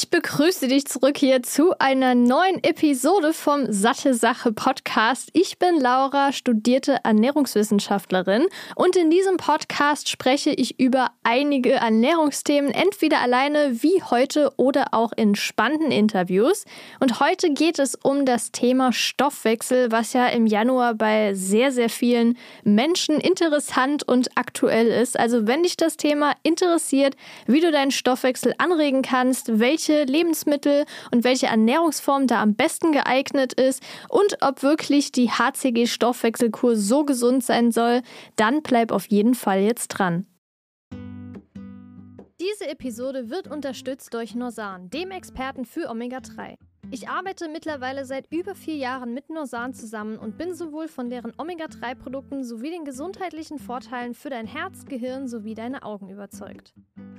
Ich begrüße dich zurück hier zu einer neuen Episode vom Satte Sache Podcast. Ich bin Laura, studierte Ernährungswissenschaftlerin und in diesem Podcast spreche ich über einige Ernährungsthemen, entweder alleine wie heute oder auch in spannenden Interviews. Und heute geht es um das Thema Stoffwechsel, was ja im Januar bei sehr, sehr vielen Menschen interessant und aktuell ist. Also wenn dich das Thema interessiert, wie du deinen Stoffwechsel anregen kannst, welche Lebensmittel und welche Ernährungsform da am besten geeignet ist und ob wirklich die HCG-Stoffwechselkur so gesund sein soll, dann bleib auf jeden Fall jetzt dran. Diese Episode wird unterstützt durch Norsan, dem Experten für Omega-3. Ich arbeite mittlerweile seit über vier Jahren mit Norsan zusammen und bin sowohl von deren Omega-3-Produkten sowie den gesundheitlichen Vorteilen für dein Herz, Gehirn sowie deine Augen überzeugt.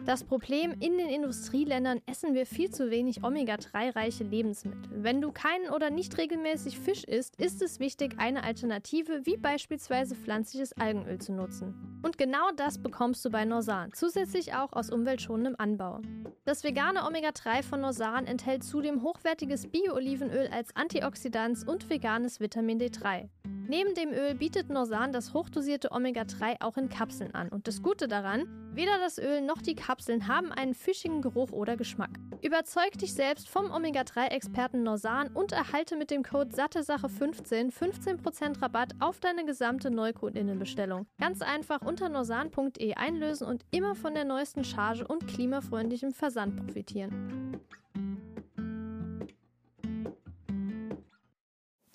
Das Problem, in den Industrieländern essen wir viel zu wenig Omega-3-reiche Lebensmittel. Wenn du keinen oder nicht regelmäßig Fisch isst, ist es wichtig, eine Alternative wie beispielsweise pflanzliches Algenöl zu nutzen. Und genau das bekommst du bei Norsan, zusätzlich auch aus umweltschonendem Anbau. Das vegane Omega-3 von Norsan enthält zudem hochwertiges Bio-Olivenöl als Antioxidans und veganes Vitamin D3. Neben dem Öl bietet Norsan das hochdosierte Omega-3 auch in Kapseln an. Und das Gute daran, weder das Öl noch die Kapseln haben einen fischigen Geruch oder Geschmack. Überzeug dich selbst vom Omega-3-Experten Norsan und erhalte mit dem Code SATTESACHE15 15% Rabatt auf deine gesamte Neukundinnenbestellung. Ganz einfach unter norsan.de einlösen und immer von der neuesten Charge und klimafreundlichem Versand profitieren.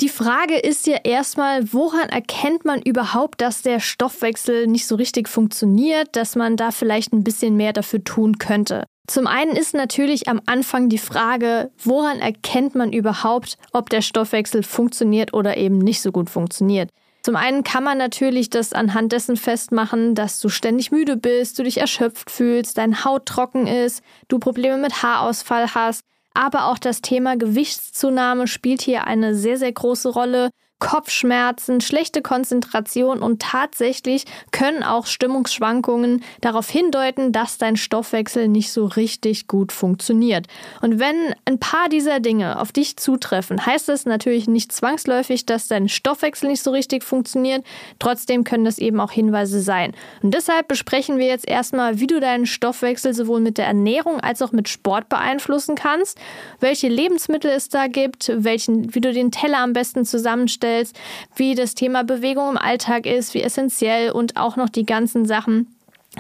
Die Frage ist ja erstmal, woran erkennt man überhaupt, dass der Stoffwechsel nicht so richtig funktioniert, dass man da vielleicht ein bisschen mehr dafür tun könnte? Zum einen ist natürlich am Anfang die Frage, woran erkennt man überhaupt, ob der Stoffwechsel funktioniert oder eben nicht so gut funktioniert? Zum einen kann man natürlich das anhand dessen festmachen, dass du ständig müde bist, du dich erschöpft fühlst, deine Haut trocken ist, du Probleme mit Haarausfall hast, aber auch das Thema Gewichtszunahme spielt hier eine sehr, sehr große Rolle. Kopfschmerzen, schlechte Konzentration und tatsächlich können auch Stimmungsschwankungen darauf hindeuten, dass dein Stoffwechsel nicht so richtig gut funktioniert. Und wenn ein paar dieser Dinge auf dich zutreffen, heißt das natürlich nicht zwangsläufig, dass dein Stoffwechsel nicht so richtig funktioniert. Trotzdem können das eben auch Hinweise sein. Und deshalb besprechen wir jetzt erstmal, wie du deinen Stoffwechsel sowohl mit der Ernährung als auch mit Sport beeinflussen kannst, welche Lebensmittel es da gibt, welchen, wie du den Teller am besten zusammenstellst vorstellst, wie das Thema Bewegung im Alltag ist, wie essentiell und auch noch die ganzen Sachen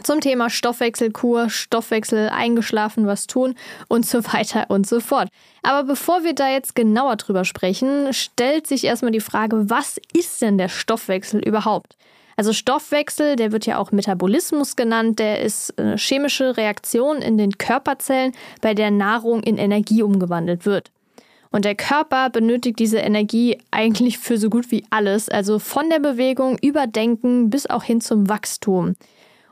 zum Thema Stoffwechselkur, Stoffwechsel, eingeschlafen, was tun und so weiter und so fort. Aber bevor wir da jetzt genauer drüber sprechen, stellt sich erstmal die Frage, was ist denn der Stoffwechsel überhaupt? Also Stoffwechsel, der wird ja auch Metabolismus genannt, der ist eine chemische Reaktion in den Körperzellen, bei der Nahrung in Energie umgewandelt wird. Und der Körper benötigt diese Energie eigentlich für so gut wie alles, also von der Bewegung über Denken bis auch hin zum Wachstum.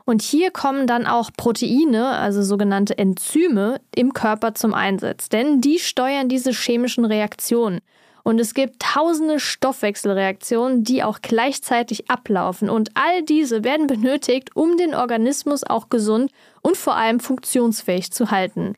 Und hier kommen dann auch Proteine, also sogenannte Enzyme, im Körper zum Einsatz, denn die steuern diese chemischen Reaktionen. Und es gibt tausende Stoffwechselreaktionen, die auch gleichzeitig ablaufen. Und all diese werden benötigt, um den Organismus auch gesund und vor allem funktionsfähig zu halten.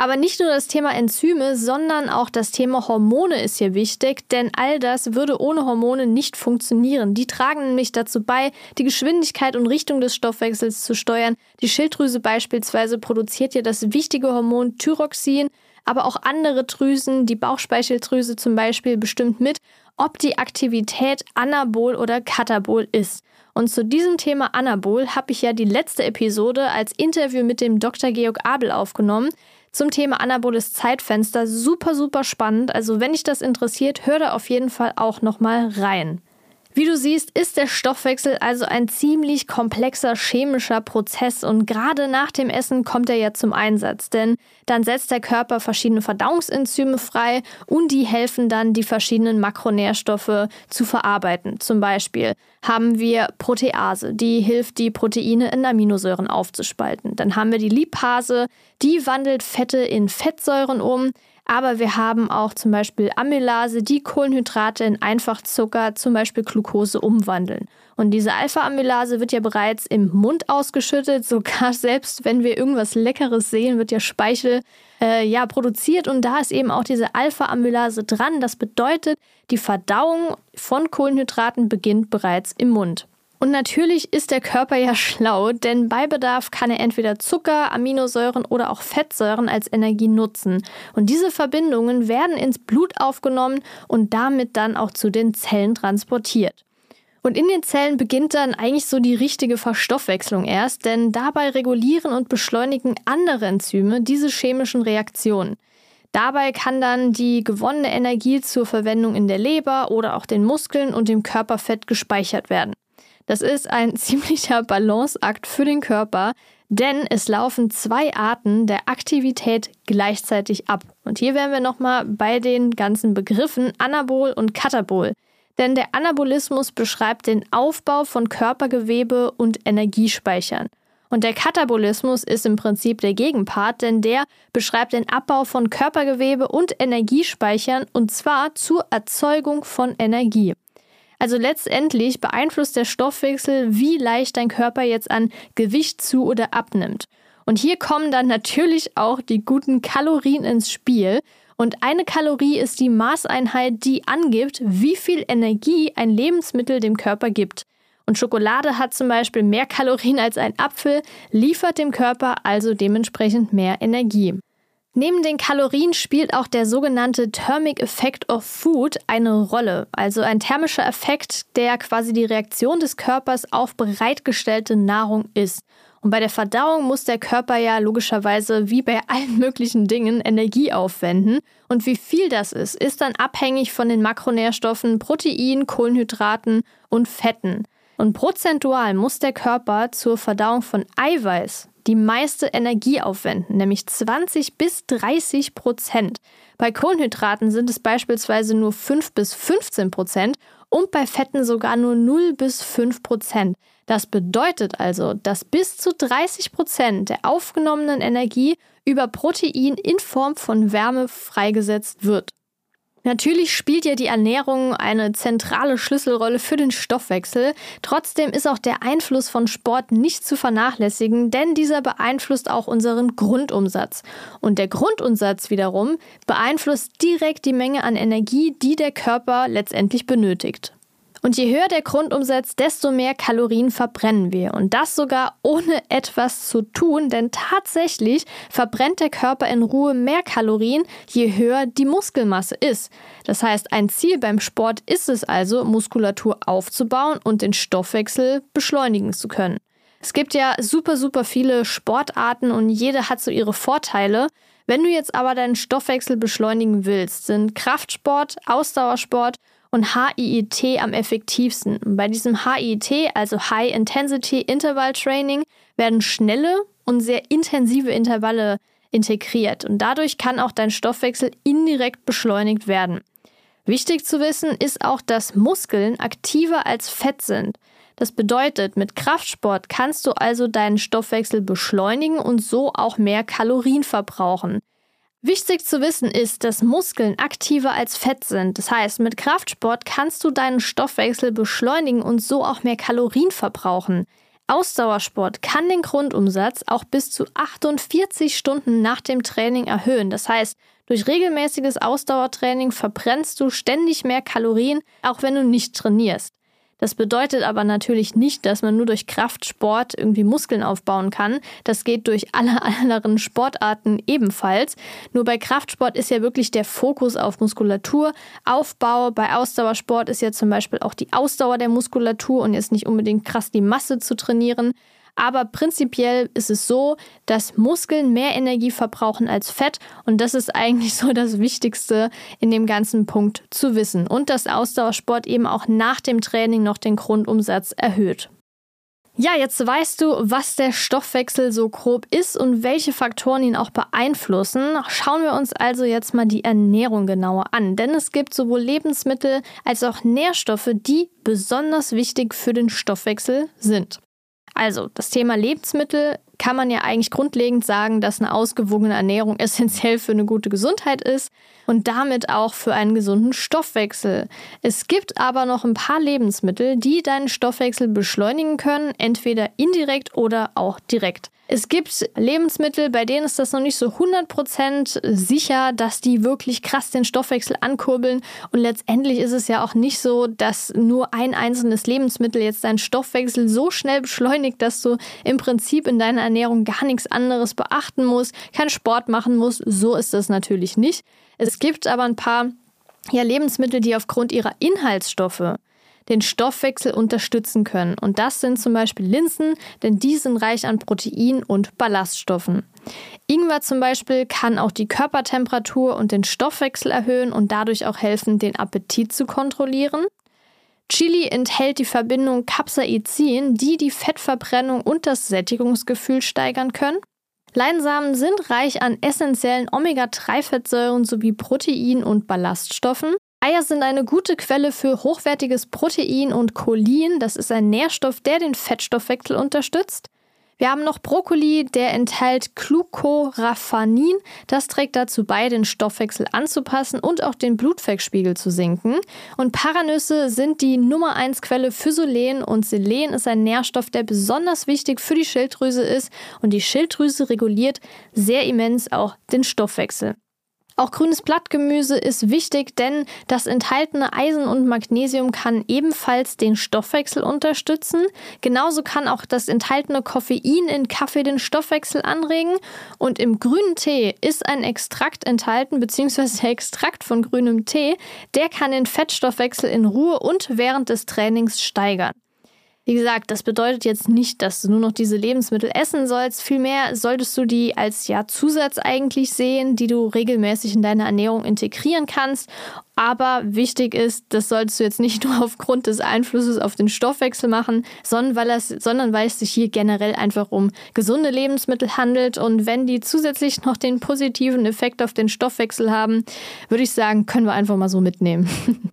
Aber nicht nur das Thema Enzyme, sondern auch das Thema Hormone ist hier wichtig, denn all das würde ohne Hormone nicht funktionieren. Die tragen nämlich dazu bei, die Geschwindigkeit und Richtung des Stoffwechsels zu steuern. Die Schilddrüse beispielsweise produziert ja das wichtige Hormon Thyroxin, aber auch andere Drüsen, die Bauchspeicheldrüse zum Beispiel, bestimmt mit, ob die Aktivität anabol oder katabol ist. Und zu diesem Thema Anabol habe ich ja die letzte Episode als Interview mit dem Dr. Georg Abel aufgenommen zum Thema anaboles Zeitfenster. Super, super spannend. Also wenn dich das interessiert, hör da auf jeden Fall auch nochmal rein. Wie du siehst, ist der Stoffwechsel also ein ziemlich komplexer chemischer Prozess und gerade nach dem Essen kommt er ja zum Einsatz, denn dann setzt der Körper verschiedene Verdauungsenzyme frei und die helfen dann, die verschiedenen Makronährstoffe zu verarbeiten. Zum Beispiel haben wir Protease, die hilft, die Proteine in Aminosäuren aufzuspalten. Dann haben wir die Lipase, die wandelt Fette in Fettsäuren um. Aber wir haben auch zum Beispiel Amylase, die Kohlenhydrate in Einfachzucker, zum Beispiel Glucose, umwandeln. Und diese Alpha-Amylase wird ja bereits im Mund ausgeschüttet. Sogar selbst wenn wir irgendwas Leckeres sehen, wird ja Speichel äh, ja, produziert und da ist eben auch diese Alpha-Amylase dran. Das bedeutet, die Verdauung von Kohlenhydraten beginnt bereits im Mund. Und natürlich ist der Körper ja schlau, denn bei Bedarf kann er entweder Zucker, Aminosäuren oder auch Fettsäuren als Energie nutzen. Und diese Verbindungen werden ins Blut aufgenommen und damit dann auch zu den Zellen transportiert. Und in den Zellen beginnt dann eigentlich so die richtige Verstoffwechslung erst, denn dabei regulieren und beschleunigen andere Enzyme diese chemischen Reaktionen. Dabei kann dann die gewonnene Energie zur Verwendung in der Leber oder auch den Muskeln und dem Körperfett gespeichert werden. Das ist ein ziemlicher Balanceakt für den Körper, denn es laufen zwei Arten der Aktivität gleichzeitig ab. Und hier wären wir nochmal bei den ganzen Begriffen Anabol und Katabol. Denn der Anabolismus beschreibt den Aufbau von Körpergewebe und Energiespeichern. Und der Katabolismus ist im Prinzip der Gegenpart, denn der beschreibt den Abbau von Körpergewebe und Energiespeichern und zwar zur Erzeugung von Energie. Also letztendlich beeinflusst der Stoffwechsel, wie leicht dein Körper jetzt an Gewicht zu oder abnimmt. Und hier kommen dann natürlich auch die guten Kalorien ins Spiel. Und eine Kalorie ist die Maßeinheit, die angibt, wie viel Energie ein Lebensmittel dem Körper gibt. Und Schokolade hat zum Beispiel mehr Kalorien als ein Apfel, liefert dem Körper also dementsprechend mehr Energie. Neben den Kalorien spielt auch der sogenannte Thermic Effect of Food eine Rolle, also ein thermischer Effekt, der quasi die Reaktion des Körpers auf bereitgestellte Nahrung ist. Und bei der Verdauung muss der Körper ja logischerweise wie bei allen möglichen Dingen Energie aufwenden. Und wie viel das ist, ist dann abhängig von den Makronährstoffen Protein, Kohlenhydraten und Fetten. Und prozentual muss der Körper zur Verdauung von Eiweiß die meiste Energie aufwenden, nämlich 20 bis 30 Prozent. Bei Kohlenhydraten sind es beispielsweise nur 5 bis 15 Prozent und bei Fetten sogar nur 0 bis 5 Prozent. Das bedeutet also, dass bis zu 30 Prozent der aufgenommenen Energie über Protein in Form von Wärme freigesetzt wird. Natürlich spielt ja die Ernährung eine zentrale Schlüsselrolle für den Stoffwechsel. Trotzdem ist auch der Einfluss von Sport nicht zu vernachlässigen, denn dieser beeinflusst auch unseren Grundumsatz. Und der Grundumsatz wiederum beeinflusst direkt die Menge an Energie, die der Körper letztendlich benötigt. Und je höher der Grundumsatz, desto mehr Kalorien verbrennen wir. Und das sogar ohne etwas zu tun, denn tatsächlich verbrennt der Körper in Ruhe mehr Kalorien, je höher die Muskelmasse ist. Das heißt, ein Ziel beim Sport ist es also, Muskulatur aufzubauen und den Stoffwechsel beschleunigen zu können. Es gibt ja super, super viele Sportarten und jede hat so ihre Vorteile. Wenn du jetzt aber deinen Stoffwechsel beschleunigen willst, sind Kraftsport, Ausdauersport und HIIT am effektivsten. Bei diesem HIIT, also High Intensity Interval Training, werden schnelle und sehr intensive Intervalle integriert und dadurch kann auch dein Stoffwechsel indirekt beschleunigt werden. Wichtig zu wissen ist auch, dass Muskeln aktiver als Fett sind. Das bedeutet, mit Kraftsport kannst du also deinen Stoffwechsel beschleunigen und so auch mehr Kalorien verbrauchen. Wichtig zu wissen ist, dass Muskeln aktiver als Fett sind. Das heißt, mit Kraftsport kannst du deinen Stoffwechsel beschleunigen und so auch mehr Kalorien verbrauchen. Ausdauersport kann den Grundumsatz auch bis zu 48 Stunden nach dem Training erhöhen. Das heißt, durch regelmäßiges Ausdauertraining verbrennst du ständig mehr Kalorien, auch wenn du nicht trainierst. Das bedeutet aber natürlich nicht, dass man nur durch Kraftsport irgendwie Muskeln aufbauen kann. Das geht durch alle anderen Sportarten ebenfalls. Nur bei Kraftsport ist ja wirklich der Fokus auf Muskulatur, Aufbau. Bei Ausdauersport ist ja zum Beispiel auch die Ausdauer der Muskulatur und jetzt nicht unbedingt krass die Masse zu trainieren. Aber prinzipiell ist es so, dass Muskeln mehr Energie verbrauchen als Fett und das ist eigentlich so das Wichtigste in dem ganzen Punkt zu wissen. Und dass Ausdauersport eben auch nach dem Training noch den Grundumsatz erhöht. Ja, jetzt weißt du, was der Stoffwechsel so grob ist und welche Faktoren ihn auch beeinflussen. Schauen wir uns also jetzt mal die Ernährung genauer an, denn es gibt sowohl Lebensmittel als auch Nährstoffe, die besonders wichtig für den Stoffwechsel sind. Also, das Thema Lebensmittel kann man ja eigentlich grundlegend sagen, dass eine ausgewogene Ernährung essentiell für eine gute Gesundheit ist und damit auch für einen gesunden Stoffwechsel. Es gibt aber noch ein paar Lebensmittel, die deinen Stoffwechsel beschleunigen können, entweder indirekt oder auch direkt. Es gibt Lebensmittel, bei denen ist das noch nicht so 100% sicher, dass die wirklich krass den Stoffwechsel ankurbeln. Und letztendlich ist es ja auch nicht so, dass nur ein einzelnes Lebensmittel jetzt deinen Stoffwechsel so schnell beschleunigt, dass du im Prinzip in deiner Ernährung gar nichts anderes beachten musst, keinen Sport machen musst. So ist es natürlich nicht. Es gibt aber ein paar ja, Lebensmittel, die aufgrund ihrer Inhaltsstoffe den Stoffwechsel unterstützen können. Und das sind zum Beispiel Linsen, denn die sind reich an Protein und Ballaststoffen. Ingwer zum Beispiel kann auch die Körpertemperatur und den Stoffwechsel erhöhen und dadurch auch helfen, den Appetit zu kontrollieren. Chili enthält die Verbindung Capsaicin, die die Fettverbrennung und das Sättigungsgefühl steigern können. Leinsamen sind reich an essentiellen Omega-3-Fettsäuren sowie Protein und Ballaststoffen. Eier sind eine gute Quelle für hochwertiges Protein und Cholin. Das ist ein Nährstoff, der den Fettstoffwechsel unterstützt. Wir haben noch Brokkoli, der enthält Glucoraphanin. Das trägt dazu bei, den Stoffwechsel anzupassen und auch den Blutfettspiegel zu senken. Und Paranüsse sind die Nummer 1 Quelle für Selen und Selen ist ein Nährstoff, der besonders wichtig für die Schilddrüse ist und die Schilddrüse reguliert sehr immens auch den Stoffwechsel. Auch grünes Blattgemüse ist wichtig, denn das enthaltene Eisen und Magnesium kann ebenfalls den Stoffwechsel unterstützen. Genauso kann auch das enthaltene Koffein in Kaffee den Stoffwechsel anregen. Und im grünen Tee ist ein Extrakt enthalten, beziehungsweise der Extrakt von grünem Tee, der kann den Fettstoffwechsel in Ruhe und während des Trainings steigern. Wie gesagt, das bedeutet jetzt nicht, dass du nur noch diese Lebensmittel essen sollst. Vielmehr solltest du die als ja Zusatz eigentlich sehen, die du regelmäßig in deine Ernährung integrieren kannst. Aber wichtig ist, das solltest du jetzt nicht nur aufgrund des Einflusses auf den Stoffwechsel machen, sondern weil, es, sondern weil es sich hier generell einfach um gesunde Lebensmittel handelt. Und wenn die zusätzlich noch den positiven Effekt auf den Stoffwechsel haben, würde ich sagen, können wir einfach mal so mitnehmen.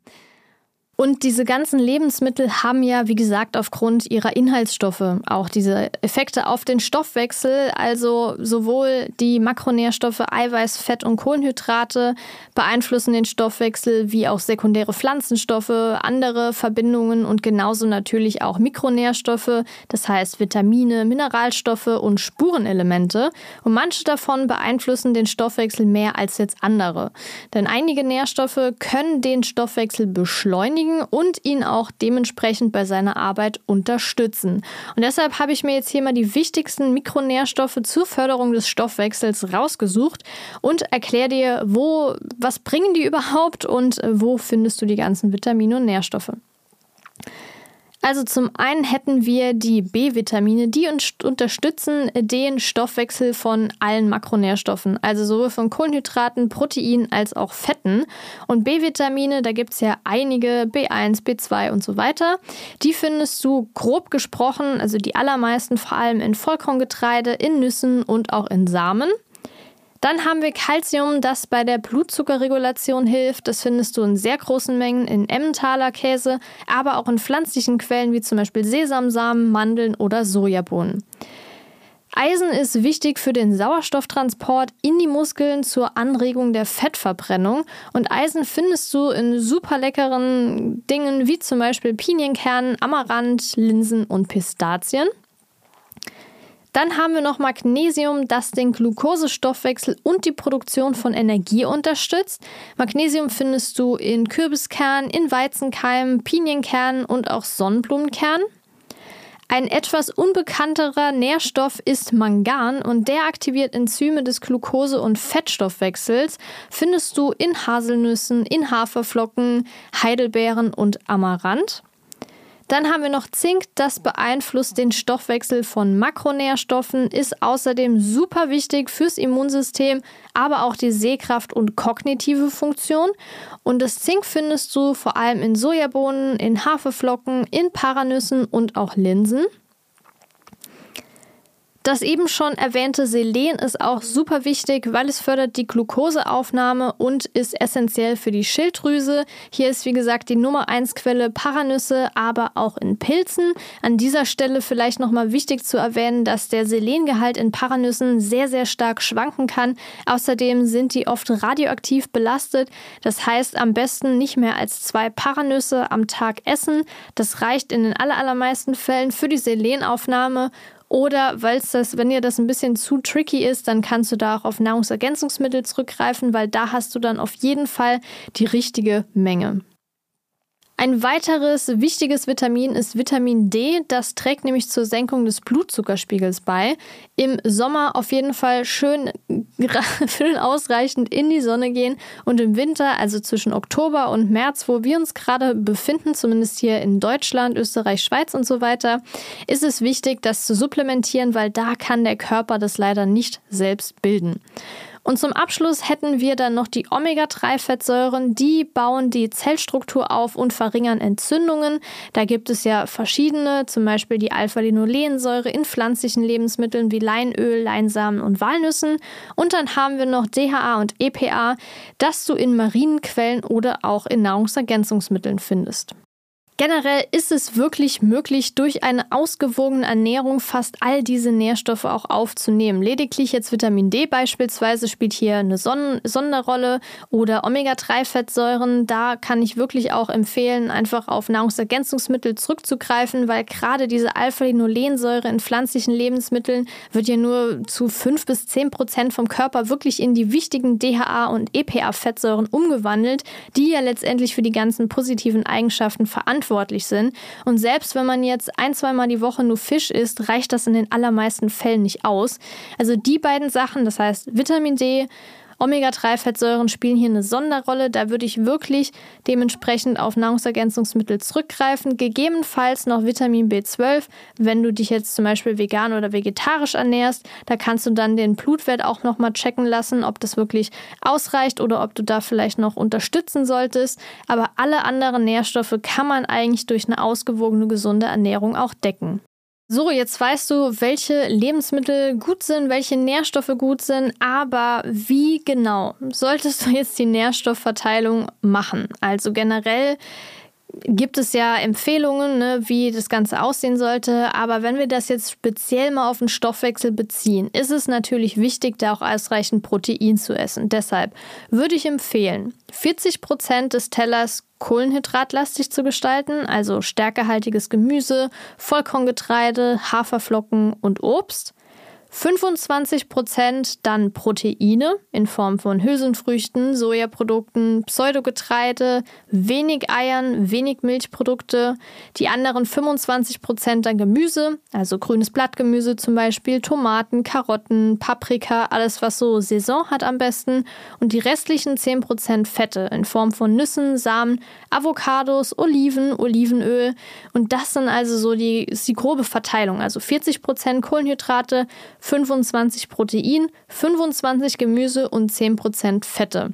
Und diese ganzen Lebensmittel haben ja, wie gesagt, aufgrund ihrer Inhaltsstoffe auch diese Effekte auf den Stoffwechsel. Also sowohl die Makronährstoffe Eiweiß, Fett und Kohlenhydrate beeinflussen den Stoffwechsel, wie auch sekundäre Pflanzenstoffe, andere Verbindungen und genauso natürlich auch Mikronährstoffe, das heißt Vitamine, Mineralstoffe und Spurenelemente. Und manche davon beeinflussen den Stoffwechsel mehr als jetzt andere. Denn einige Nährstoffe können den Stoffwechsel beschleunigen beschäftigen und ihn auch dementsprechend bei seiner Arbeit unterstützen. Und deshalb habe ich mir jetzt hier mal die wichtigsten Mikronährstoffe zur Förderung des Stoffwechsels rausgesucht und erkläre dir, wo, was bringen die überhaupt und wo findest du die ganzen Vitamine und Nährstoffe. Also zum einen hätten wir die B-Vitamine, die unterstützen den Stoffwechsel von allen Makronährstoffen, also sowohl von Kohlenhydraten, Proteinen als auch Fetten. Und B-Vitamine, da gibt es ja einige, B1, B2 und so weiter. Die findest du grob gesprochen, also die allermeisten vor allem in Vollkorngetreide, in Nüssen und auch in Samen. Dann haben wir Calcium, das bei der Blutzuckerregulation hilft. Das findest du in sehr großen Mengen in Emmentaler Käse, aber auch in pflanzlichen Quellen wie zum Beispiel Sesamsamen, Mandeln oder Sojabohnen. Eisen ist wichtig für den Sauerstofftransport in die Muskeln zur Anregung der Fettverbrennung. Und Eisen findest du in super leckeren Dingen wie zum Beispiel Pinienkernen, Amaranth, Linsen und Pistazien. Dann haben wir noch Magnesium, das den Glukosestoffwechsel und die Produktion von Energie unterstützt. Magnesium findest du in Kürbiskernen, in Weizenkeimen, Pinienkernen und auch Sonnenblumenkernen. Ein etwas unbekannterer Nährstoff ist Mangan und der aktiviert Enzyme des Glucose- und Fettstoffwechsels. Findest du in Haselnüssen, in Haferflocken, Heidelbeeren und Amaranth. Dann haben wir noch Zink, das beeinflusst den Stoffwechsel von Makronährstoffen, ist außerdem super wichtig fürs Immunsystem, aber auch die Sehkraft und kognitive Funktion. Und das Zink findest du vor allem in Sojabohnen, in Haferflocken, in Paranüssen und auch Linsen. Das eben schon erwähnte Selen ist auch super wichtig, weil es fördert die Glukoseaufnahme und ist essentiell für die Schilddrüse. Hier ist wie gesagt die Nummer 1 Quelle Paranüsse, aber auch in Pilzen. An dieser Stelle vielleicht nochmal wichtig zu erwähnen, dass der Selengehalt in Paranüssen sehr, sehr stark schwanken kann. Außerdem sind die oft radioaktiv belastet. Das heißt, am besten nicht mehr als zwei Paranüsse am Tag essen. Das reicht in den allermeisten Fällen für die Selenaufnahme Oder weil das, wenn dir das ein bisschen zu tricky ist, dann kannst du da auch auf Nahrungsergänzungsmittel zurückgreifen, weil da hast du dann auf jeden Fall die richtige Menge. Ein weiteres wichtiges Vitamin ist Vitamin D. Das trägt nämlich zur Senkung des Blutzuckerspiegels bei. Im Sommer auf jeden Fall schön, schön ausreichend in die Sonne gehen und im Winter, also zwischen Oktober und März, wo wir uns gerade befinden, zumindest hier in Deutschland, Österreich, Schweiz und so weiter, ist es wichtig, das zu supplementieren, weil da kann der Körper das leider nicht selbst bilden. Und zum Abschluss hätten wir dann noch die Omega-3-Fettsäuren. Die bauen die Zellstruktur auf und verringern Entzündungen. Da gibt es ja verschiedene, zum Beispiel die Alpha-Linolensäure in pflanzlichen Lebensmitteln wie Leinöl, Leinsamen und Walnüssen. Und dann haben wir noch DHA und EPA, das du in marinen Quellen oder auch in Nahrungsergänzungsmitteln findest. Generell ist es wirklich möglich, durch eine ausgewogene Ernährung fast all diese Nährstoffe auch aufzunehmen. Lediglich jetzt Vitamin D beispielsweise spielt hier eine Son Sonderrolle oder Omega-3-Fettsäuren. Da kann ich wirklich auch empfehlen, einfach auf Nahrungsergänzungsmittel zurückzugreifen, weil gerade diese Alpha-Linolensäure in pflanzlichen Lebensmitteln wird ja nur zu 5 bis 10 Prozent vom Körper wirklich in die wichtigen DHA und EPA-Fettsäuren umgewandelt, die ja letztendlich für die ganzen positiven Eigenschaften verantwortlich verantwortlich sind. Und selbst wenn man jetzt ein, zweimal die Woche nur Fisch isst, reicht das in den allermeisten Fällen nicht aus. Also die beiden Sachen, das heißt Vitamin D Omega-3-Fettsäuren spielen hier eine Sonderrolle. Da würde ich wirklich dementsprechend auf Nahrungsergänzungsmittel zurückgreifen. Gegebenenfalls noch Vitamin B12, wenn du dich jetzt zum Beispiel vegan oder vegetarisch ernährst. Da kannst du dann den Blutwert auch nochmal checken lassen, ob das wirklich ausreicht oder ob du da vielleicht noch unterstützen solltest. Aber alle anderen Nährstoffe kann man eigentlich durch eine ausgewogene, gesunde Ernährung auch decken. So, jetzt weißt du, welche Lebensmittel gut sind, welche Nährstoffe gut sind, aber wie genau solltest du jetzt die Nährstoffverteilung machen? Also generell gibt es ja Empfehlungen, ne, wie das Ganze aussehen sollte. Aber wenn wir das jetzt speziell mal auf den Stoffwechsel beziehen, ist es natürlich wichtig, da auch ausreichend Protein zu essen. Deshalb würde ich empfehlen, 40 Prozent des Tellers kohlenhydratlastig zu gestalten, also stärkehaltiges Gemüse, Vollkorngetreide, Haferflocken und Obst. 25% dann Proteine in Form von Hülsenfrüchten, Sojaprodukten, Pseudogetreide, wenig Eiern, wenig Milchprodukte. Die anderen 25% dann Gemüse, also grünes Blattgemüse zum Beispiel, Tomaten, Karotten, Paprika, alles was so Saison hat am besten. Und die restlichen 10% Fette in Form von Nüssen, Samen, Avocados, Oliven, Olivenöl. Und das sind also so die, die grobe Verteilung. Also 40% Kohlenhydrate, 25 Protein, 25 Gemüse und 10% Fette.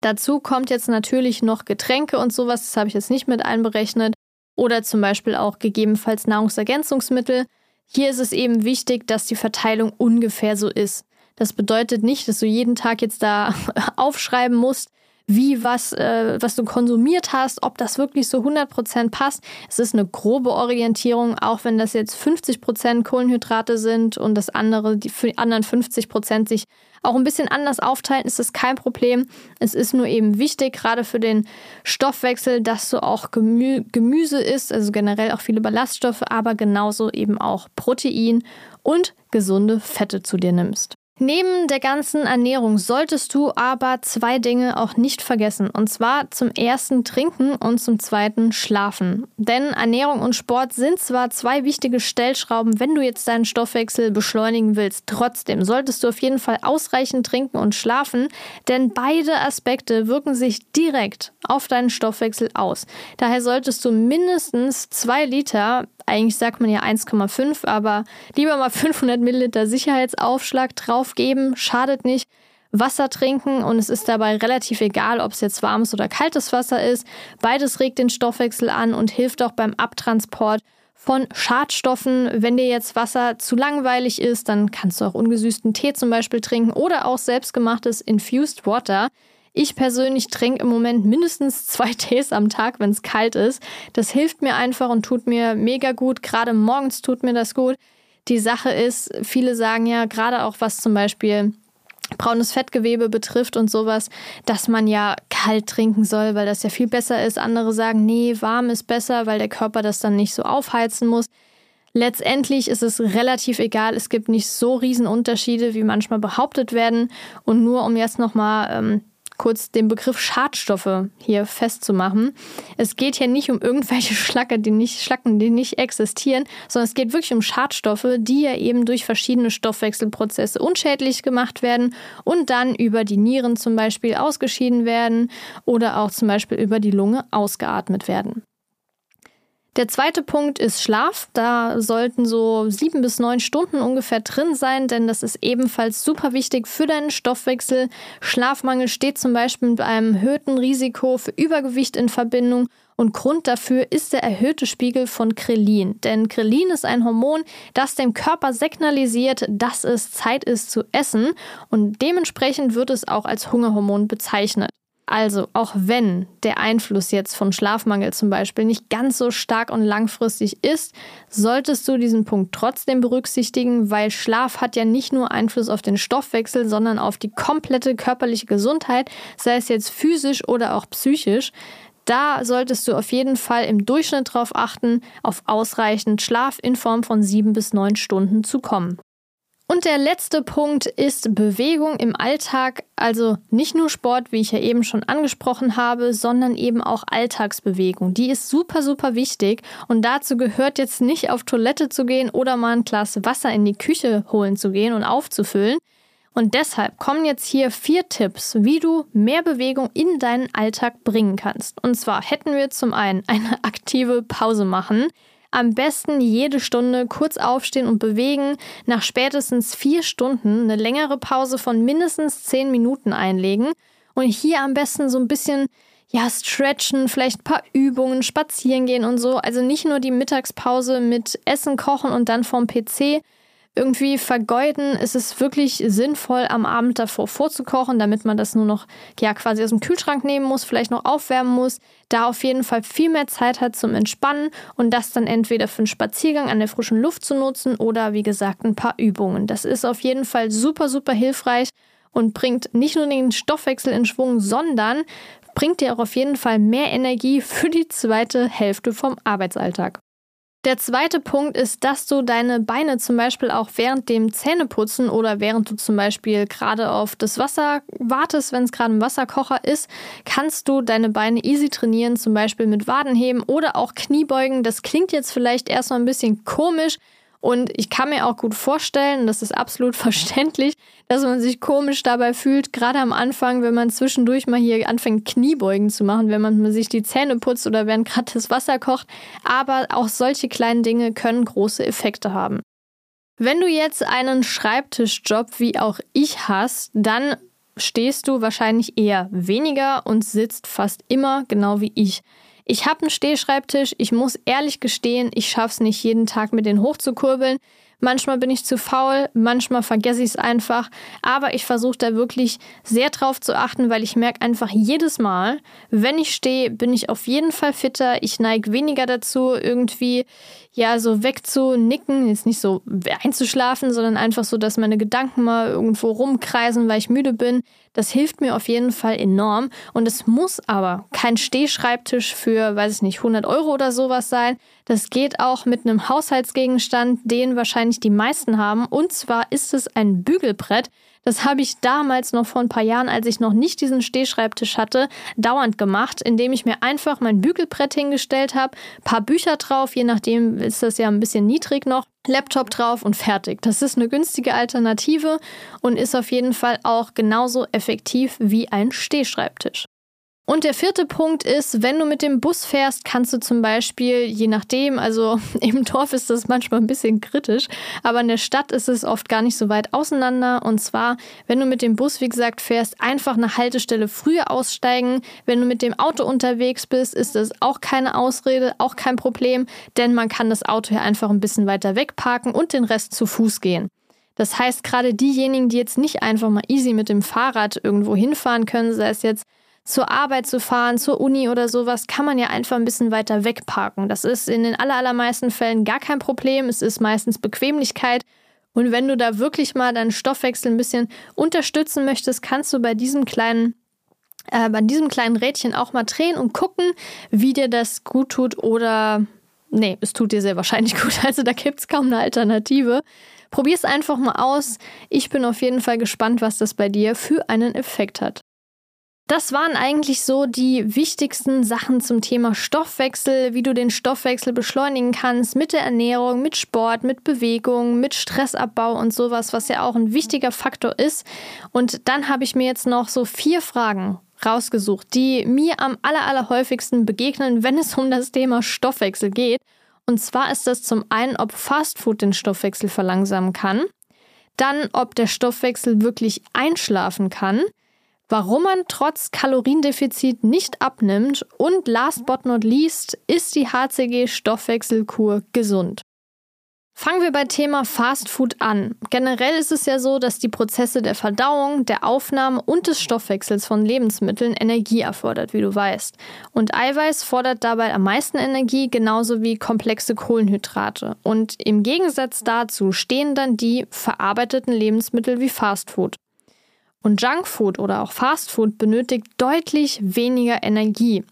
Dazu kommt jetzt natürlich noch Getränke und sowas, das habe ich jetzt nicht mit einberechnet. Oder zum Beispiel auch gegebenenfalls Nahrungsergänzungsmittel. Hier ist es eben wichtig, dass die Verteilung ungefähr so ist. Das bedeutet nicht, dass du jeden Tag jetzt da aufschreiben musst, wie was, äh, was du konsumiert hast, ob das wirklich so 100% passt. Es ist eine grobe Orientierung, auch wenn das jetzt 50% Kohlenhydrate sind und das andere, die für anderen 50% sich auch ein bisschen anders aufteilen, ist das kein Problem. Es ist nur eben wichtig, gerade für den Stoffwechsel, dass du auch Gemü Gemüse isst, also generell auch viele Ballaststoffe, aber genauso eben auch Protein und gesunde Fette zu dir nimmst. Neben der ganzen Ernährung solltest du aber zwei Dinge auch nicht vergessen. Und zwar zum ersten Trinken und zum zweiten Schlafen. Denn Ernährung und Sport sind zwar zwei wichtige Stellschrauben, wenn du jetzt deinen Stoffwechsel beschleunigen willst. Trotzdem solltest du auf jeden Fall ausreichend trinken und schlafen, denn beide Aspekte wirken sich direkt auf deinen Stoffwechsel aus. Daher solltest du mindestens zwei Liter eigentlich sagt man ja 1,5, aber lieber mal 500 Milliliter Sicherheitsaufschlag draufgeben, schadet nicht. Wasser trinken und es ist dabei relativ egal, ob es jetzt warmes oder kaltes Wasser ist. Beides regt den Stoffwechsel an und hilft auch beim Abtransport von Schadstoffen. Wenn dir jetzt Wasser zu langweilig ist, dann kannst du auch ungesüßten Tee zum Beispiel trinken oder auch selbstgemachtes Infused Water. Ich persönlich trinke im Moment mindestens zwei Tees am Tag, wenn es kalt ist. Das hilft mir einfach und tut mir mega gut. Gerade morgens tut mir das gut. Die Sache ist, viele sagen ja, gerade auch was zum Beispiel braunes Fettgewebe betrifft und sowas, dass man ja kalt trinken soll, weil das ja viel besser ist. Andere sagen, nee, warm ist besser, weil der Körper das dann nicht so aufheizen muss. Letztendlich ist es relativ egal, es gibt nicht so riesen Unterschiede, wie manchmal behauptet werden. Und nur um jetzt nochmal ähm, kurz den Begriff Schadstoffe hier festzumachen. Es geht hier nicht um irgendwelche Schlacke, die nicht, Schlacken, die nicht existieren, sondern es geht wirklich um Schadstoffe, die ja eben durch verschiedene Stoffwechselprozesse unschädlich gemacht werden und dann über die Nieren zum Beispiel ausgeschieden werden oder auch zum Beispiel über die Lunge ausgeatmet werden. Der zweite Punkt ist Schlaf. Da sollten so sieben bis neun Stunden ungefähr drin sein, denn das ist ebenfalls super wichtig für deinen Stoffwechsel. Schlafmangel steht zum Beispiel mit einem erhöhten Risiko für Übergewicht in Verbindung und Grund dafür ist der erhöhte Spiegel von Krelin. Denn Krelin ist ein Hormon, das dem Körper signalisiert, dass es Zeit ist zu essen und dementsprechend wird es auch als Hungerhormon bezeichnet. Also, auch wenn der Einfluss jetzt von Schlafmangel zum Beispiel nicht ganz so stark und langfristig ist, solltest du diesen Punkt trotzdem berücksichtigen, weil Schlaf hat ja nicht nur Einfluss auf den Stoffwechsel, sondern auf die komplette körperliche Gesundheit, sei es jetzt physisch oder auch psychisch. Da solltest du auf jeden Fall im Durchschnitt darauf achten, auf ausreichend Schlaf in Form von sieben bis neun Stunden zu kommen. Und der letzte Punkt ist Bewegung im Alltag, also nicht nur Sport, wie ich ja eben schon angesprochen habe, sondern eben auch Alltagsbewegung. Die ist super, super wichtig und dazu gehört jetzt nicht auf Toilette zu gehen oder mal ein Glas Wasser in die Küche holen zu gehen und aufzufüllen. Und deshalb kommen jetzt hier vier Tipps, wie du mehr Bewegung in deinen Alltag bringen kannst. Und zwar hätten wir zum einen eine aktive Pause machen. Am besten jede Stunde kurz aufstehen und bewegen, nach spätestens vier Stunden eine längere Pause von mindestens zehn Minuten einlegen und hier am besten so ein bisschen ja, stretchen, vielleicht ein paar Übungen, spazieren gehen und so. Also nicht nur die Mittagspause mit Essen kochen und dann vorm PC, irgendwie vergeuden. Es ist wirklich sinnvoll, am Abend davor vorzukochen, damit man das nur noch ja quasi aus dem Kühlschrank nehmen muss, vielleicht noch aufwärmen muss, da auf jeden Fall viel mehr Zeit hat zum Entspannen und das dann entweder für einen Spaziergang an der frischen Luft zu nutzen oder wie gesagt ein paar Übungen. Das ist auf jeden Fall super, super hilfreich und bringt nicht nur den Stoffwechsel in Schwung, sondern bringt dir auch auf jeden Fall mehr Energie für die zweite Hälfte vom Arbeitsalltag. Der zweite Punkt ist, dass du deine Beine zum Beispiel auch während dem Zähneputzen oder während du zum Beispiel gerade auf das Wasser wartest, wenn es gerade ein Wasserkocher ist, kannst du deine Beine easy trainieren, zum Beispiel mit Wadenheben oder auch Kniebeugen. Das klingt jetzt vielleicht erstmal ein bisschen komisch, und ich kann mir auch gut vorstellen, das ist absolut verständlich, dass man sich komisch dabei fühlt, gerade am Anfang, wenn man zwischendurch mal hier anfängt, Kniebeugen zu machen, wenn man sich die Zähne putzt oder während gerade das Wasser kocht. Aber auch solche kleinen Dinge können große Effekte haben. Wenn du jetzt einen Schreibtischjob wie auch ich hast, dann stehst du wahrscheinlich eher weniger und sitzt fast immer genau wie ich. Ich habe einen Stehschreibtisch. Ich muss ehrlich gestehen, ich schaffe es nicht jeden Tag mit den hochzukurbeln. Manchmal bin ich zu faul, manchmal vergesse ich es einfach. Aber ich versuche da wirklich sehr drauf zu achten, weil ich merke einfach jedes Mal, wenn ich stehe, bin ich auf jeden Fall fitter. Ich neige weniger dazu, irgendwie ja so wegzunicken, jetzt nicht so einzuschlafen, sondern einfach so, dass meine Gedanken mal irgendwo rumkreisen, weil ich müde bin. Das hilft mir auf jeden Fall enorm. Und es muss aber kein Stehschreibtisch für, weiß ich nicht, 100 Euro oder sowas sein. Das geht auch mit einem Haushaltsgegenstand, den wahrscheinlich die meisten haben. Und zwar ist es ein Bügelbrett. Das habe ich damals noch vor ein paar Jahren, als ich noch nicht diesen Stehschreibtisch hatte, dauernd gemacht, indem ich mir einfach mein Bügelbrett hingestellt habe, paar Bücher drauf, je nachdem ist das ja ein bisschen niedrig noch, Laptop drauf und fertig. Das ist eine günstige Alternative und ist auf jeden Fall auch genauso effektiv wie ein Stehschreibtisch. Und der vierte Punkt ist, wenn du mit dem Bus fährst, kannst du zum Beispiel, je nachdem, also im Dorf ist das manchmal ein bisschen kritisch, aber in der Stadt ist es oft gar nicht so weit auseinander. Und zwar, wenn du mit dem Bus, wie gesagt, fährst, einfach eine Haltestelle früher aussteigen. Wenn du mit dem Auto unterwegs bist, ist das auch keine Ausrede, auch kein Problem, denn man kann das Auto hier einfach ein bisschen weiter wegparken und den Rest zu Fuß gehen. Das heißt, gerade diejenigen, die jetzt nicht einfach mal easy mit dem Fahrrad irgendwo hinfahren können, sei es jetzt zur Arbeit zu fahren, zur Uni oder sowas, kann man ja einfach ein bisschen weiter wegparken. Das ist in den allermeisten Fällen gar kein Problem. Es ist meistens Bequemlichkeit. Und wenn du da wirklich mal deinen Stoffwechsel ein bisschen unterstützen möchtest, kannst du bei diesem kleinen äh, bei diesem kleinen Rädchen auch mal drehen und gucken, wie dir das gut tut oder Nee, es tut dir sehr wahrscheinlich gut. Also da gibt es kaum eine Alternative. Probier es einfach mal aus. Ich bin auf jeden Fall gespannt, was das bei dir für einen Effekt hat. Das waren eigentlich so die wichtigsten Sachen zum Thema Stoffwechsel, wie du den Stoffwechsel beschleunigen kannst mit der Ernährung, mit Sport, mit Bewegung, mit Stressabbau und sowas, was ja auch ein wichtiger Faktor ist. Und dann habe ich mir jetzt noch so vier Fragen rausgesucht, die mir am aller, aller häufigsten begegnen, wenn es um das Thema Stoffwechsel geht. Und zwar ist das zum einen, ob Fastfood den Stoffwechsel verlangsamen kann, dann ob der Stoffwechsel wirklich einschlafen kann, warum man trotz Kaloriendefizit nicht abnimmt und last but not least, ist die HCG-Stoffwechselkur gesund? Fangen wir bei Thema Fast Food an. Generell ist es ja so, dass die Prozesse der Verdauung, der Aufnahme und des Stoffwechsels von Lebensmitteln Energie erfordert, wie du weißt. Und Eiweiß fordert dabei am meisten Energie, genauso wie komplexe Kohlenhydrate. Und im Gegensatz dazu stehen dann die verarbeiteten Lebensmittel wie Fast Food. Und Junkfood oder auch Fastfood benötigt deutlich weniger Energie.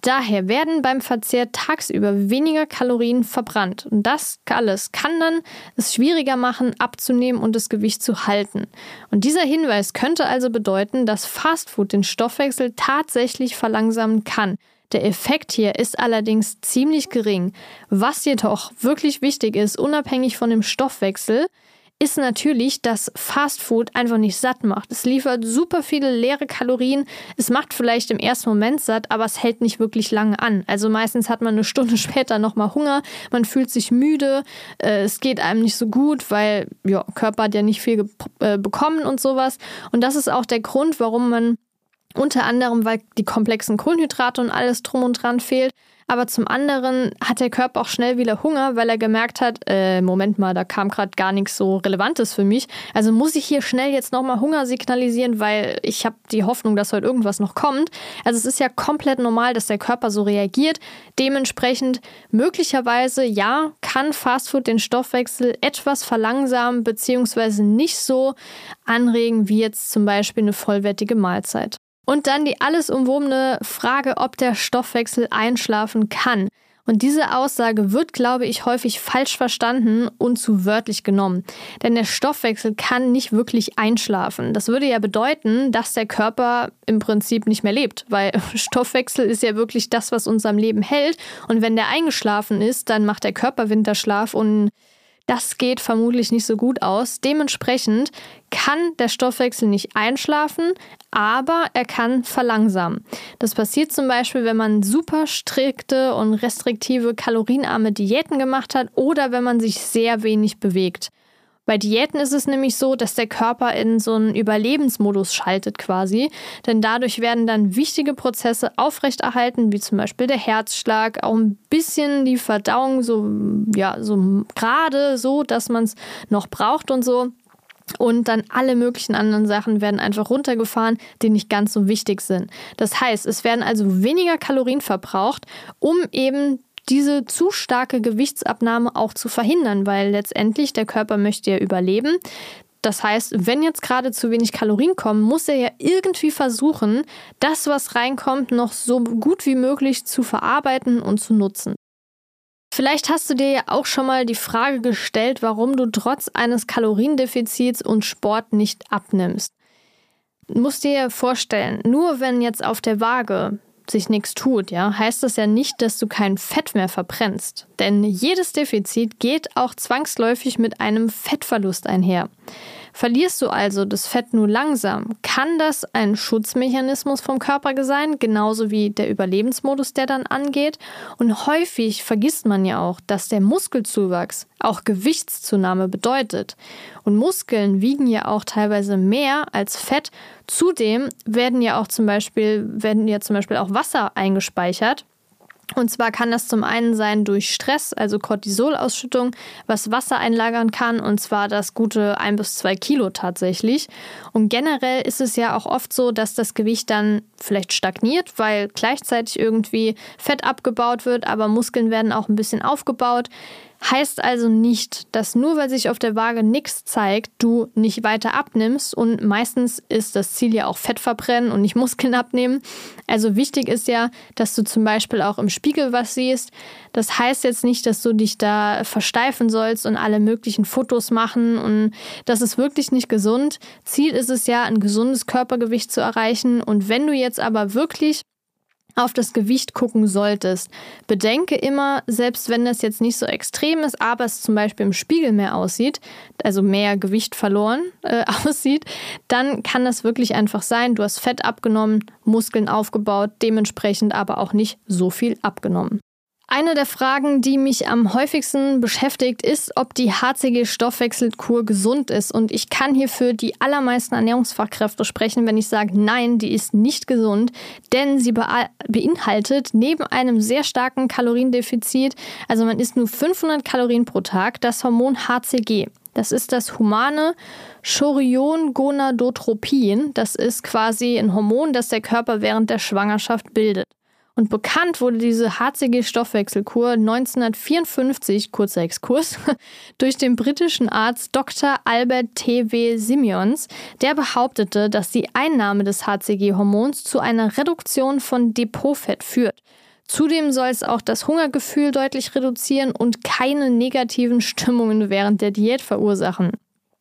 Daher werden beim Verzehr tagsüber weniger Kalorien verbrannt. Und das alles kann dann es schwieriger machen, abzunehmen und das Gewicht zu halten. Und dieser Hinweis könnte also bedeuten, dass Fastfood den Stoffwechsel tatsächlich verlangsamen kann. Der Effekt hier ist allerdings ziemlich gering. Was jedoch wirklich wichtig ist, unabhängig von dem Stoffwechsel, ist natürlich, dass Fast Food einfach nicht satt macht. Es liefert super viele leere Kalorien. Es macht vielleicht im ersten Moment satt, aber es hält nicht wirklich lange an. Also meistens hat man eine Stunde später nochmal Hunger, man fühlt sich müde, äh, es geht einem nicht so gut, weil ja, Körper hat ja nicht viel äh, bekommen und sowas. Und das ist auch der Grund, warum man unter anderem, weil die komplexen Kohlenhydrate und alles drum und dran fehlt, aber zum anderen hat der Körper auch schnell wieder Hunger, weil er gemerkt hat, äh, Moment mal, da kam gerade gar nichts so Relevantes für mich. Also muss ich hier schnell jetzt nochmal Hunger signalisieren, weil ich habe die Hoffnung, dass heute irgendwas noch kommt. Also es ist ja komplett normal, dass der Körper so reagiert. Dementsprechend möglicherweise, ja, kann Fastfood den Stoffwechsel etwas verlangsamen beziehungsweise nicht so anregen wie jetzt zum Beispiel eine vollwertige Mahlzeit. Und dann die alles umwobene Frage, ob der Stoffwechsel einschlafen kann. Und diese Aussage wird, glaube ich, häufig falsch verstanden und zu wörtlich genommen. Denn der Stoffwechsel kann nicht wirklich einschlafen. Das würde ja bedeuten, dass der Körper im Prinzip nicht mehr lebt, weil Stoffwechsel ist ja wirklich das, was uns am Leben hält. Und wenn der eingeschlafen ist, dann macht der Körper Winterschlaf und das geht vermutlich nicht so gut aus. Dementsprechend kann der Stoffwechsel nicht einschlafen, aber er kann verlangsamen. Das passiert zum Beispiel, wenn man super strikte und restriktive kalorienarme Diäten gemacht hat oder wenn man sich sehr wenig bewegt. Bei Diäten ist es nämlich so, dass der Körper in so einen Überlebensmodus schaltet quasi, denn dadurch werden dann wichtige Prozesse aufrechterhalten, wie zum Beispiel der Herzschlag, auch ein bisschen die Verdauung so, ja, so gerade so, dass man es noch braucht und so. Und dann alle möglichen anderen Sachen werden einfach runtergefahren, die nicht ganz so wichtig sind. Das heißt, es werden also weniger Kalorien verbraucht, um eben diese zu starke Gewichtsabnahme auch zu verhindern, weil letztendlich der Körper möchte ja überleben. Das heißt, wenn jetzt gerade zu wenig Kalorien kommen, muss er ja irgendwie versuchen, das, was reinkommt, noch so gut wie möglich zu verarbeiten und zu nutzen. Vielleicht hast du dir ja auch schon mal die Frage gestellt, warum du trotz eines Kaloriendefizits und Sport nicht abnimmst. Du musst dir vorstellen, nur wenn jetzt auf der Waage sich nichts tut, ja, heißt das ja nicht, dass du kein Fett mehr verbrennst. Denn jedes Defizit geht auch zwangsläufig mit einem Fettverlust einher. Verlierst du also das Fett nur langsam, kann das ein Schutzmechanismus vom Körper sein, genauso wie der Überlebensmodus, der dann angeht. Und häufig vergisst man ja auch, dass der Muskelzuwachs auch Gewichtszunahme bedeutet. Und Muskeln wiegen ja auch teilweise mehr als Fett. Zudem werden ja auch zum Beispiel, werden ja zum Beispiel auch Wasser eingespeichert. Und zwar kann das zum einen sein durch Stress, also Cortisolausschüttung, was Wasser einlagern kann, und zwar das gute ein bis zwei Kilo tatsächlich. Und generell ist es ja auch oft so, dass das Gewicht dann vielleicht stagniert, weil gleichzeitig irgendwie Fett abgebaut wird, aber Muskeln werden auch ein bisschen aufgebaut. Heißt also nicht, dass nur weil sich auf der Waage nichts zeigt, du nicht weiter abnimmst und meistens ist das Ziel ja auch Fett verbrennen und nicht Muskeln abnehmen. Also wichtig ist ja, dass du zum Beispiel auch im Spiegel was siehst. Das heißt jetzt nicht, dass du dich da versteifen sollst und alle möglichen Fotos machen und das ist wirklich nicht gesund. Ziel ist es ja, ein gesundes Körpergewicht zu erreichen und wenn du jetzt aber wirklich auf das Gewicht gucken solltest. Bedenke immer, selbst wenn das jetzt nicht so extrem ist, aber es zum Beispiel im Spiegel mehr aussieht, also mehr Gewicht verloren äh, aussieht, dann kann das wirklich einfach sein, du hast Fett abgenommen, Muskeln aufgebaut, dementsprechend aber auch nicht so viel abgenommen. Eine der Fragen, die mich am häufigsten beschäftigt, ist, ob die HCG-Stoffwechselkur gesund ist. Und ich kann hier für die allermeisten Ernährungsfachkräfte sprechen, wenn ich sage, nein, die ist nicht gesund, denn sie beinhaltet neben einem sehr starken Kaloriendefizit, also man isst nur 500 Kalorien pro Tag, das Hormon HCG. Das ist das humane Chorion-Gonadotropin. Das ist quasi ein Hormon, das der Körper während der Schwangerschaft bildet. Und bekannt wurde diese HCG-Stoffwechselkur 1954, kurzer Exkurs, durch den britischen Arzt Dr. Albert T.W. Simeons, der behauptete, dass die Einnahme des HCG-Hormons zu einer Reduktion von Depotfett führt. Zudem soll es auch das Hungergefühl deutlich reduzieren und keine negativen Stimmungen während der Diät verursachen.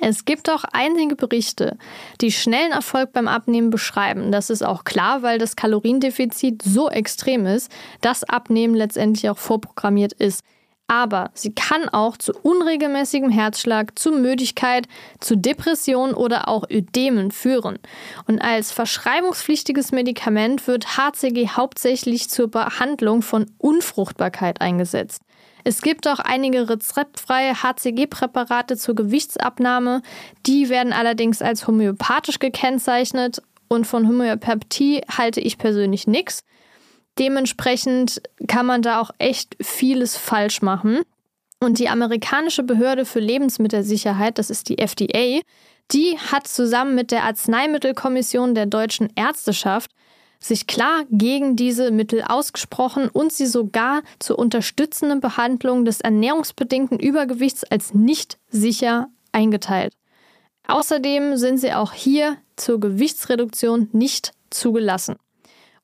Es gibt auch einige Berichte, die schnellen Erfolg beim Abnehmen beschreiben. Das ist auch klar, weil das Kaloriendefizit so extrem ist, dass Abnehmen letztendlich auch vorprogrammiert ist. Aber sie kann auch zu unregelmäßigem Herzschlag, zu Müdigkeit, zu Depressionen oder auch Ödemen führen. Und als verschreibungspflichtiges Medikament wird HCG hauptsächlich zur Behandlung von Unfruchtbarkeit eingesetzt. Es gibt auch einige rezeptfreie HCG-Präparate zur Gewichtsabnahme. Die werden allerdings als homöopathisch gekennzeichnet und von Homöopathie halte ich persönlich nichts. Dementsprechend kann man da auch echt vieles falsch machen. Und die amerikanische Behörde für Lebensmittelsicherheit, das ist die FDA, die hat zusammen mit der Arzneimittelkommission der deutschen Ärzteschaft sich klar gegen diese Mittel ausgesprochen und sie sogar zur unterstützenden Behandlung des ernährungsbedingten Übergewichts als nicht sicher eingeteilt. Außerdem sind sie auch hier zur Gewichtsreduktion nicht zugelassen.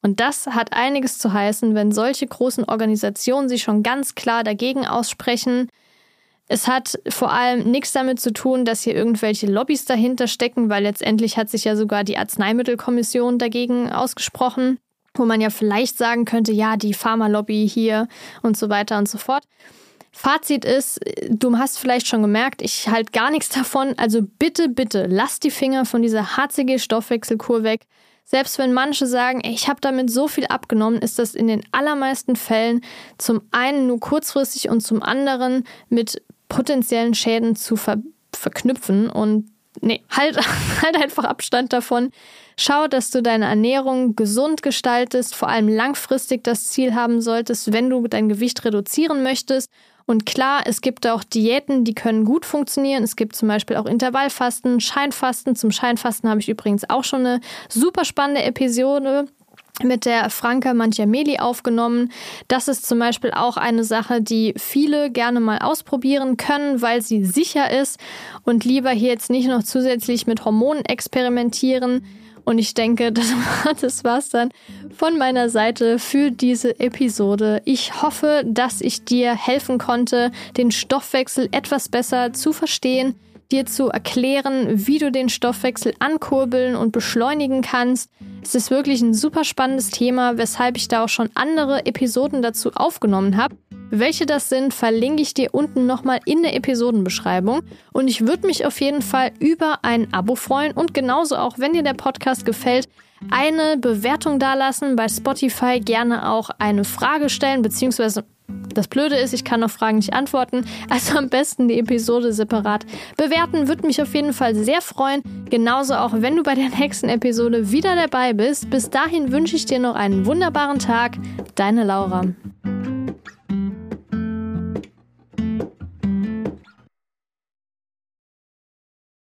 Und das hat einiges zu heißen, wenn solche großen Organisationen sich schon ganz klar dagegen aussprechen, es hat vor allem nichts damit zu tun, dass hier irgendwelche Lobbys dahinter stecken, weil letztendlich hat sich ja sogar die Arzneimittelkommission dagegen ausgesprochen, wo man ja vielleicht sagen könnte, ja, die Pharmalobby hier und so weiter und so fort. Fazit ist, du hast vielleicht schon gemerkt, ich halte gar nichts davon. Also bitte, bitte, lass die Finger von dieser HCG-Stoffwechselkur weg. Selbst wenn manche sagen, ey, ich habe damit so viel abgenommen, ist das in den allermeisten Fällen zum einen nur kurzfristig und zum anderen mit potenziellen Schäden zu ver verknüpfen. Und nee, halt, halt einfach Abstand davon. Schau, dass du deine Ernährung gesund gestaltest, vor allem langfristig das Ziel haben solltest, wenn du dein Gewicht reduzieren möchtest. Und klar, es gibt auch Diäten, die können gut funktionieren. Es gibt zum Beispiel auch Intervallfasten, Scheinfasten. Zum Scheinfasten habe ich übrigens auch schon eine super spannende Episode mit der Franka Manchiameli aufgenommen. Das ist zum Beispiel auch eine Sache, die viele gerne mal ausprobieren können, weil sie sicher ist und lieber hier jetzt nicht noch zusätzlich mit Hormonen experimentieren. Und ich denke, das, war's dann von meiner Seite für diese Episode. Ich hoffe, dass ich dir helfen konnte, den Stoffwechsel etwas besser zu verstehen dir zu erklären, wie du den Stoffwechsel ankurbeln und beschleunigen kannst. Es ist wirklich ein super spannendes Thema, weshalb ich da auch schon andere Episoden dazu aufgenommen habe. Welche das sind, verlinke ich dir unten nochmal in der Episodenbeschreibung. Und ich würde mich auf jeden Fall über ein Abo freuen und genauso auch, wenn dir der Podcast gefällt, eine Bewertung dalassen, bei Spotify gerne auch eine Frage stellen, beziehungsweise das Blöde ist, ich kann auf Fragen nicht antworten, also am besten die Episode separat bewerten. Würde mich auf jeden Fall sehr freuen. Genauso auch, wenn du bei der nächsten Episode wieder dabei bist. Bis dahin wünsche ich dir noch einen wunderbaren Tag. Deine Laura.